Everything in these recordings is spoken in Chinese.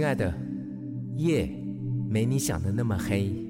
亲爱的，夜没你想的那么黑。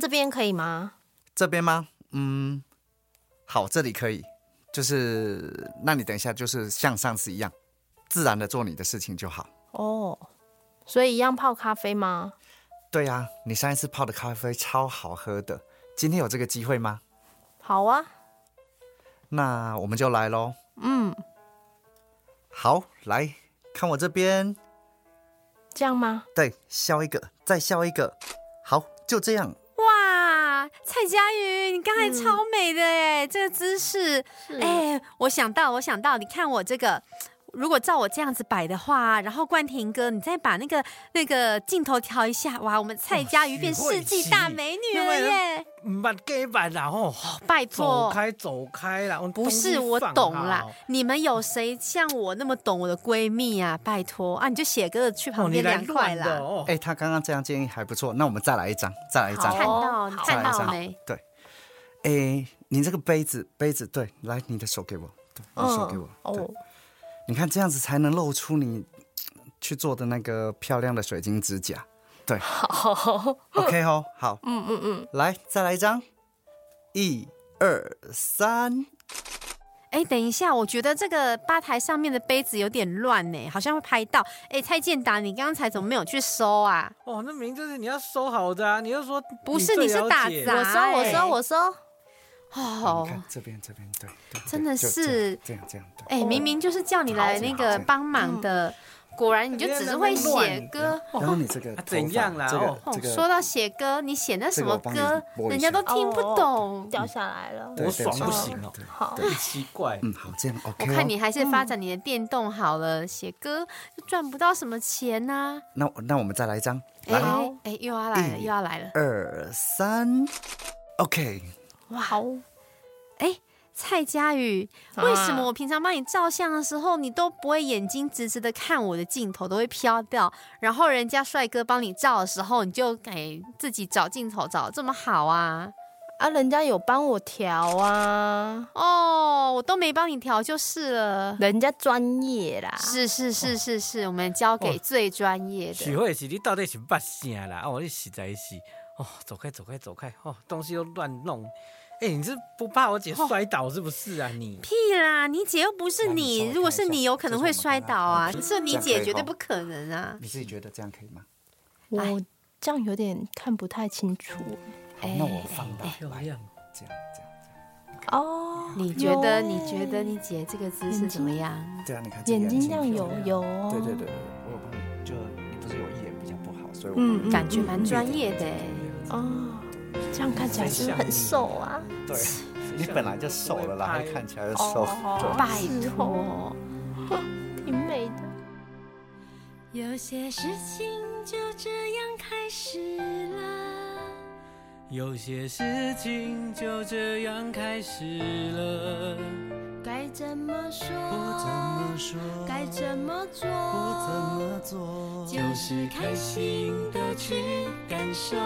这边可以吗？这边吗？嗯，好，这里可以。就是，那你等一下，就是像上次一样，自然的做你的事情就好。哦，所以一样泡咖啡吗？对呀、你上一次泡的咖啡超好喝的，今天有这个机会吗？好啊，那我们就来喽。嗯，好，来看我这边，这样吗？对，笑一个，再笑一个，好，就这样。哇，蔡佳瑜，你刚才超美的哎，这个姿势，哎，我想到，我想到，你看我这个。如果照我这样子摆的话，然后冠廷哥，你再把那个那个镜头调一下，哇，我们蔡佳瑜变世纪大美女了耶！唔捌假版啦吼，拜走托，开走开啦！我不是我懂啦，你们有谁像我那么懂我的闺蜜啊？拜托啊，你就写个去旁边凉快啦。哎，他刚刚这样建议还不错，那我们再来一张，再来一张。看到，好看再来一张到没？对，哎，你这个杯子，杯子，对，来，你的手给我，对，你手给我。你看这样子才能露出你去做的那个漂亮的水晶指甲。对好，，OK 哦，好，嗯嗯嗯，来再来一张，一二三，哎，等一下，我觉得这个吧台上面的杯子有点乱呢，好像会拍到。哎，蔡健达，你刚才怎么没有去收啊？哦，那明明就是你要收好的啊！你又说不是你是打杂我收我哎收我收，哦你，看这边这边，对，对真的是这样这样对。哎，明明就是叫你来那个帮忙的，果然你就只是会写歌。然后你这个啊怎样啦说到写歌，你写那什么歌人家都听不懂。掉下来了。对多爽对不行哦对好，很奇怪。嗯，好，这样 OK 我哦。看你还是发展你的电动好了，写歌就赚不到什么钱呐。那那我们再来一张，哎来哎哎，又要来了，又要来了。二三，OK。哇哦！哎，蔡佳宇，为什么我平常帮你照相的时候，你都不会眼睛直直的看我的镜头，都会飘掉？然后人家帅哥帮你照的时候，你就给自己找镜头找得这么好啊？啊，人家有帮我调啊，哦，我都没帮你调就是了。人家专业啦。是是是是是，我们交给最专业的。许慧琪你到底是捌啥啦？哦，你实在是哦，走开走开走开哦，东西都乱弄。哎、你是不怕我姐摔倒是不是啊？你屁啦！你姐又不是你你，如果是你，有可能会摔倒啊。这是是你姐绝对不可能啊！你自己觉得这样可以吗？我哎这样有点看不太清楚好，那我放大漂亮，这样这样这样。哦。你觉得？有你觉得你姐这个姿势怎么样？对啊，你看眼睛这样有有哦？对对对对，我有帮你，就你不是有一眼比较不好，所以我感觉蛮专业的欸。哦，这样看起来是不是很瘦啊？对，你本来就瘦了啦，还看起来就瘦。哦拜托哦，挺美的。有些事情就这样开始了，有些事情就这样开始了。该怎么说？不怎么说，该怎么做？不怎么做，就是开心的去感受。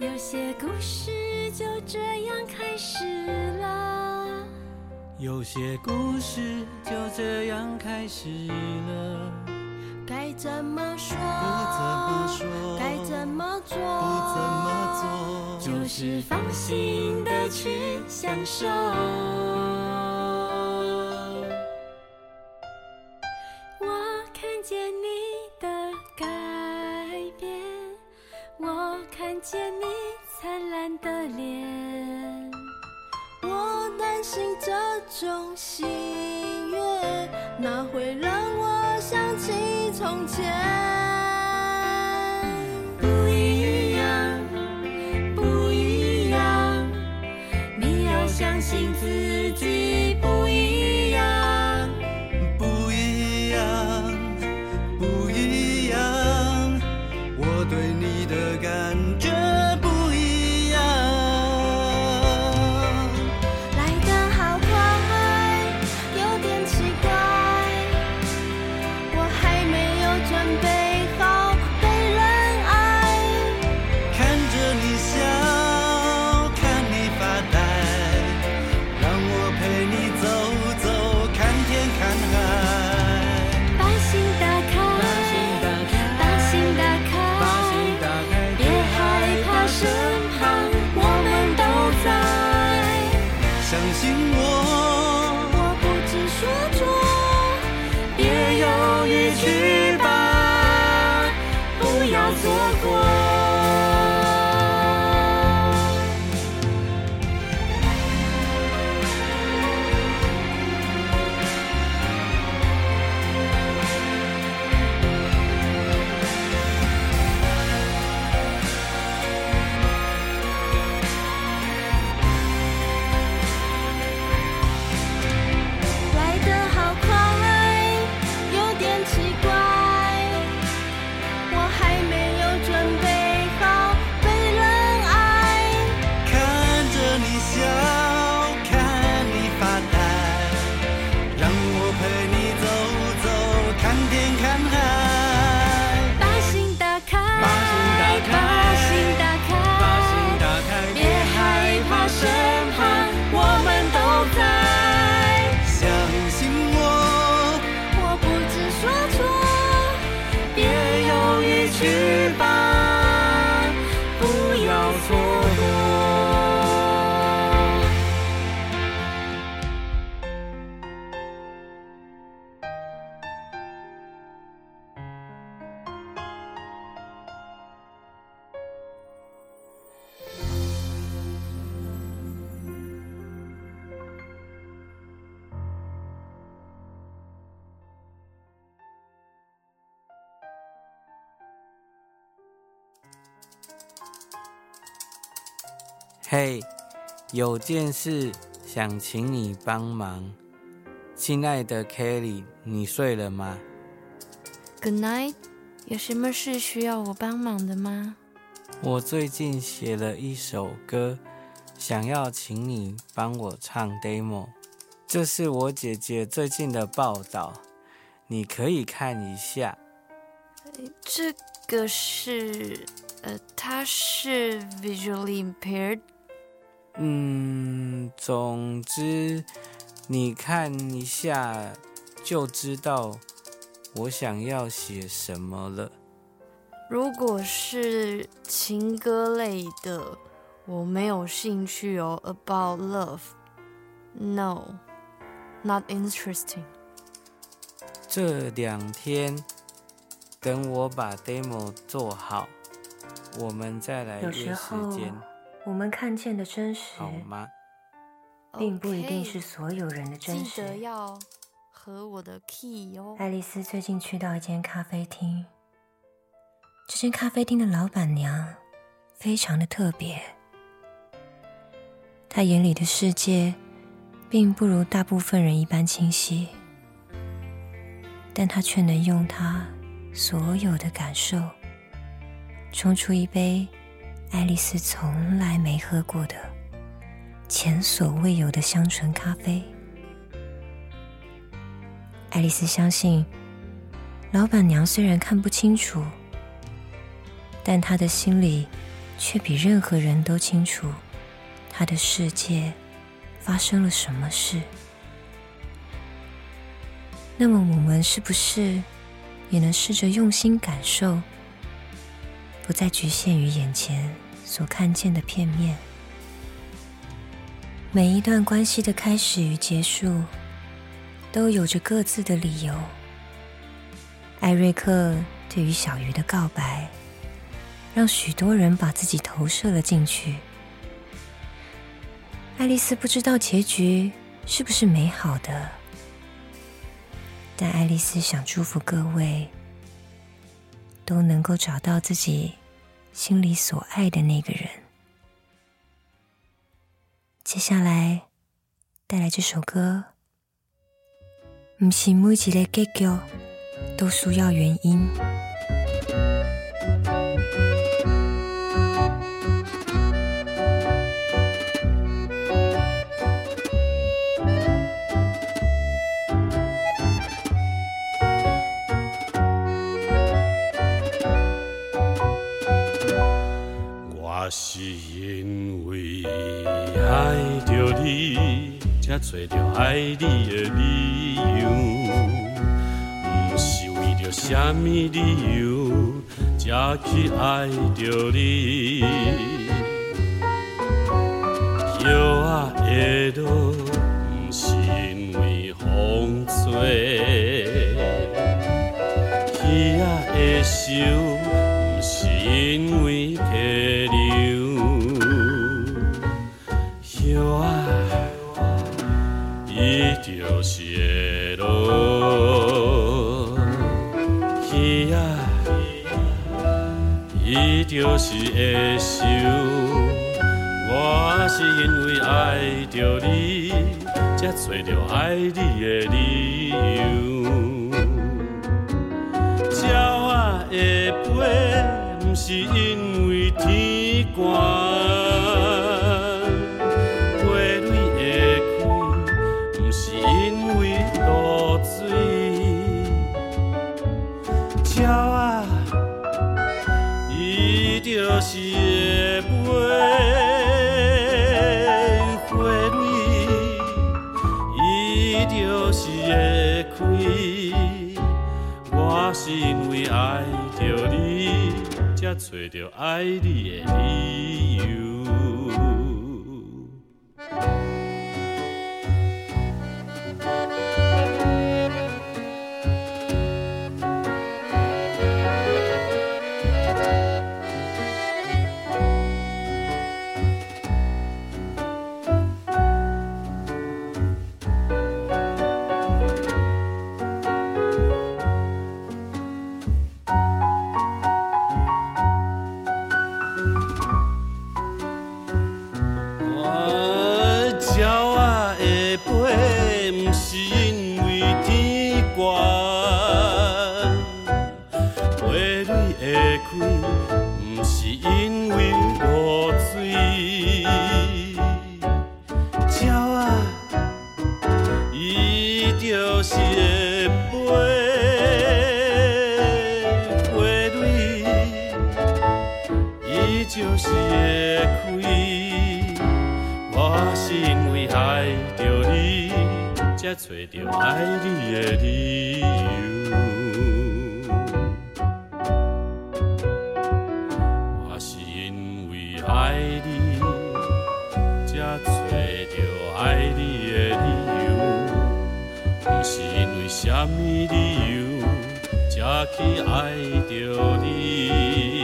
有些故事就这样开始了，有些故事就这样开始了。该怎么说？不怎么说，该怎么做？不怎么做，就是放心的去享受。我看见你的改变，我看见你灿烂的脸，我担心这种喜悦哪会让从前。嘿，有件事想请你帮忙，亲爱的 Kelly，你睡了吗？Good night，有什么事需要我帮忙的吗？我最近写了一首歌，想要请你帮我唱 demo。这是我姐姐最近的报道，你可以看一下。这个是，呃，他是 visually impaired。嗯，总之你看一下就知道我想要写什么了。如果是情歌类的，我没有兴趣哦。About love，no，not interesting。这两天等我把 demo 做好，我们再来约时时候间，我们看见的真实，好吗？并不一定是所有人的真实记实。得要和我的 key 哦。爱丽丝最近去到一间咖啡厅，这间咖啡厅的老板娘非常的特别，她眼里的世界并不如大部分人一般清晰，但她却能用她所有的感受，冲出一杯爱丽丝从来没喝过的、前所未有的香醇咖啡。爱丽丝相信，老板娘虽然看不清楚，但她的心里却比任何人都清楚，她的世界发生了什么事。那么，我们是不是也能试着用心感受，不再局限于眼前所看见的片面。每一段关系的开始与结束，都有着各自的理由。艾瑞克对于小鱼的告白，让许多人把自己投射了进去。爱丽丝不知道结局是不是美好的，但爱丽丝想祝福各位都能够找到自己心里所爱的那个人。接下来带来这首歌，不是每一个结局都需要原因。找着爱你的理由，不是为着什么理由才去爱着你。是会落；鱼啊，伊就是会受。我是因为爱着你，才找到爱你的理由。鸟啊会飞，不是因为天寒；才找着爱你的理由。什么理由才去爱着你。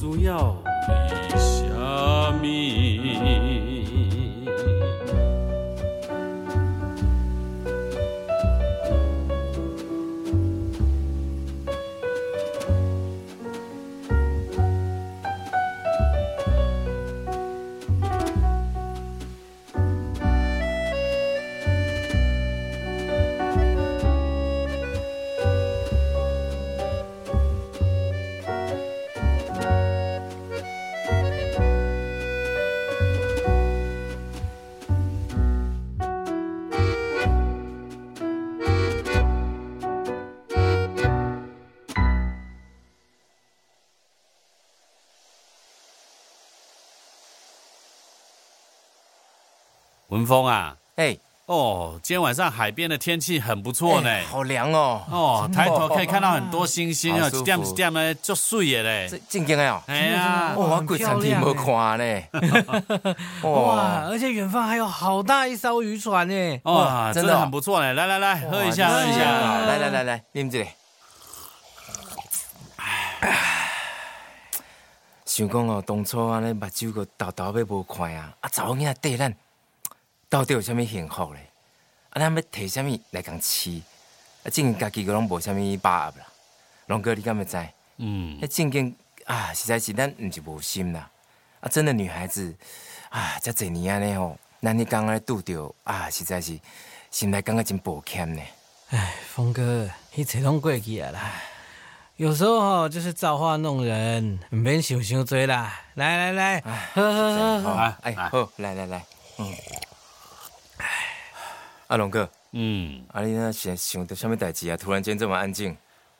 主要文峰啊，哎，哦，今天晚上海边的天气很不错呢。哎好凉哦。哦，抬头可以看到很多星星啊，点一点的，就水的嘞这。正经的哦。哎呀，哇，我鬼餐厅没看呢。哇，而且远方还有好大一艘渔船呢。哇，真的很不错呢！来来来，喝一下，哇喝一下。来来来来，你们这里。想讲哦，当初安尼目睭个豆豆要无看啊，啊，查某囝缀咱，到底有啥物幸福咧？啊，咱要摕啥物来共饲？啊，正经家己个拢无啥物把握啦。龙哥，你敢要知？嗯迄，正经啊，实在是咱毋是无心啦。啊，真的女孩子啊，遮侪年安尼吼，咱迄刚咧拄着啊，实在是心内感觉真抱歉呢。哎，峰哥，一切拢过去啊啦。有时候哈、就是造化弄人，唔免想伤多啦。来来来，喝喝喝好。啊哎，好，来来来，嗯，阿龙哥，嗯，啊，你那想想到什么代志啊？突然间这么安静，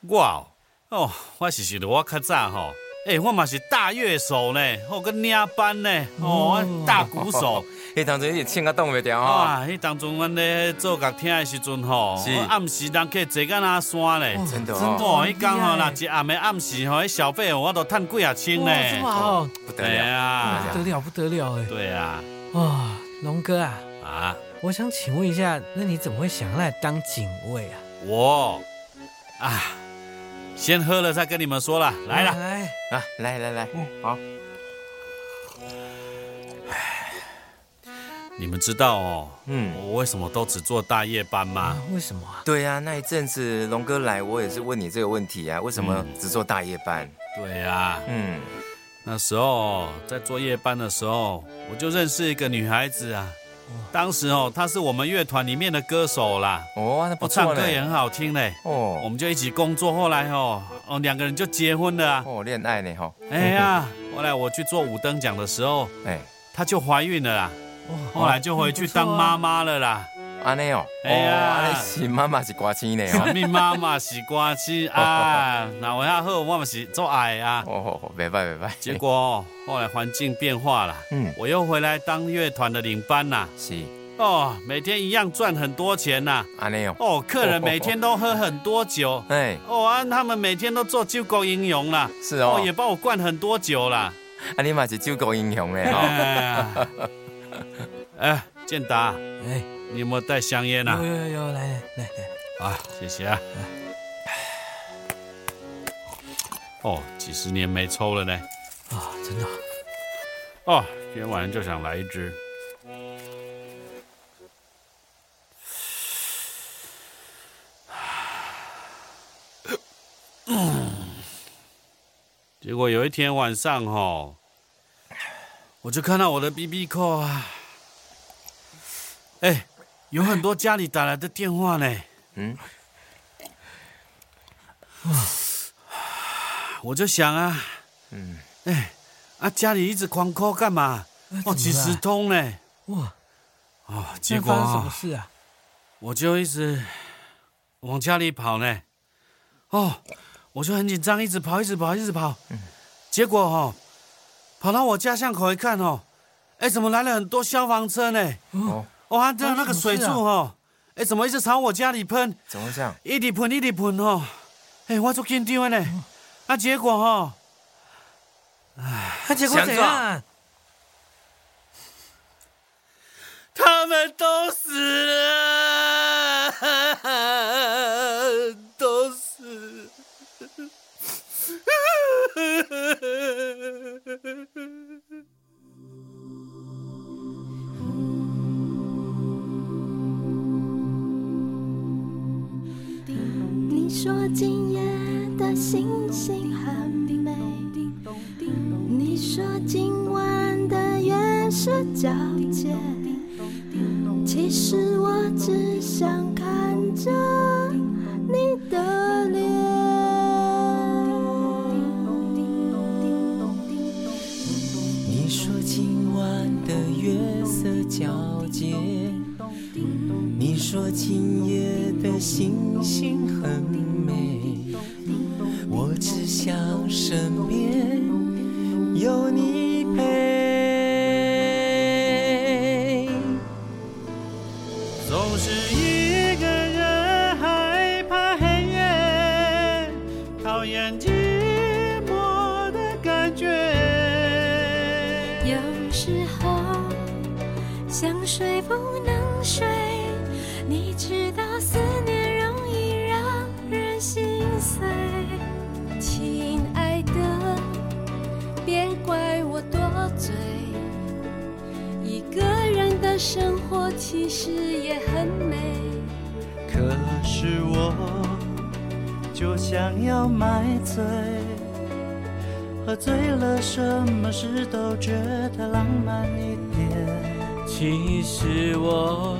我哦哦，我是想到我较早吼，诶，我嘛是大乐手呢，我个领班呢，哦，我大鼓手。迄当阵一直唱啊动袂掉吼。啊，迄当中阮咧做乐厅的时阵吼，是我暗时人去坐到那山咧。真的真的哦，哦，迄工吼，若一暗的暗时吼，迄小费我都趁几啊千呢。哇，这么好，对不得了，啊不，得了，不得了哎！对啊，哇，龙哥啊，啊，我想请问一下，那你怎么会想要来当警卫啊？我啊，先喝了再跟你们说了，来了。来，啊，来来来，好，你们知道哦，嗯，我为什么都只做大夜班吗啊？，为什么啊？对啊，那一阵子龙哥来，我也是问你这个问题啊，为什么只做大夜班？对啊，嗯，那时候在做夜班的时候，我就认识一个女孩子啊。当时哦，他是我们乐团里面的歌手啦，哦，那不我唱，歌也很好听嘞。我哦们就一起工作，后来哦哦两个人就结婚了啊。哦，恋爱呢哈，哎呀，后来我去做五等奖的时候，哎，她就怀孕了啦。后来就回去当妈妈了啦。安尼哦，哎呀是妈妈是歌星呢什哦，么妈妈是歌星啊？那我要好，我们是做爱啊。哦，袂歹袂歹，结果哦后来环境变化了，嗯我又回来当乐团的领班啦。是哦，每天一样赚很多钱呐。安尼哦，哦，客人每天都喝很多酒。哎，哦啊，他们每天都做救国英雄啦。是哦哦，也帮我灌很多酒啦。啊，你嘛是救国英雄呢吼，哎呀，哎，建达，哎，你有没有带香烟有呐？有有，来来来来，啊，谢谢啊。哦，几十年没抽了呢。啊，真的啊，哦，今天晚上就想来一支。结果有一天晚上哈，我就看到我的 BB 扣啊，哎，有很多家里打来的电话呢。嗯，我就想啊，嗯，哎，啊家里一直狂 call 干嘛？哦，几十通呢。哇，哦，结果那发生什么啊，事啊？我就一直往家里跑呢。哦，我就很紧张，一直跑，一直跑，一直跑。结果哦，跑到我家巷口一看哦，哎，怎么来了很多消防车呢？哦，哇，这那个水柱哦，哎，怎么一直朝我家里喷？怎么会这样？一直喷，一直喷哦。哎，我做紧张的呢。啊，结果哦，啊结果怎样？他们都死夜的星星很美，我只想身边有你陪。就想要买醉，喝醉了什么事都觉得浪漫一点。其实我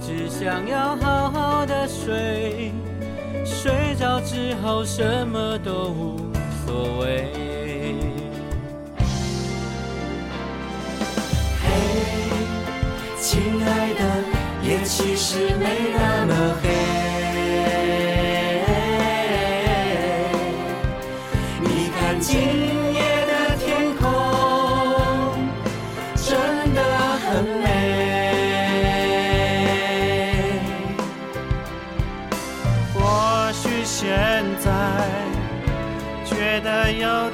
只想要好好的睡，睡着之后什么都无所谓。嘿亲爱的，夜其实没那么觉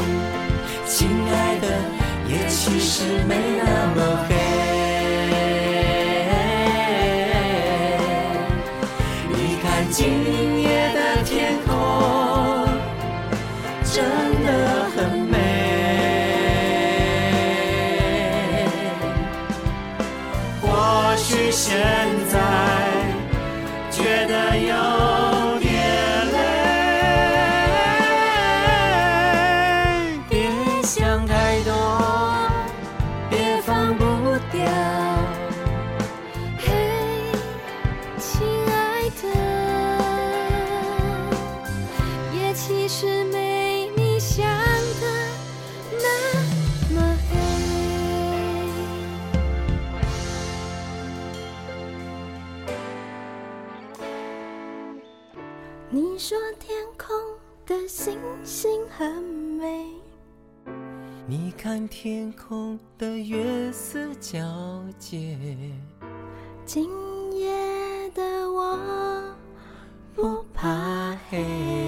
的，也其实没那你说天空的星星很美。你看天空的月色皎洁。今夜的我不怕黑。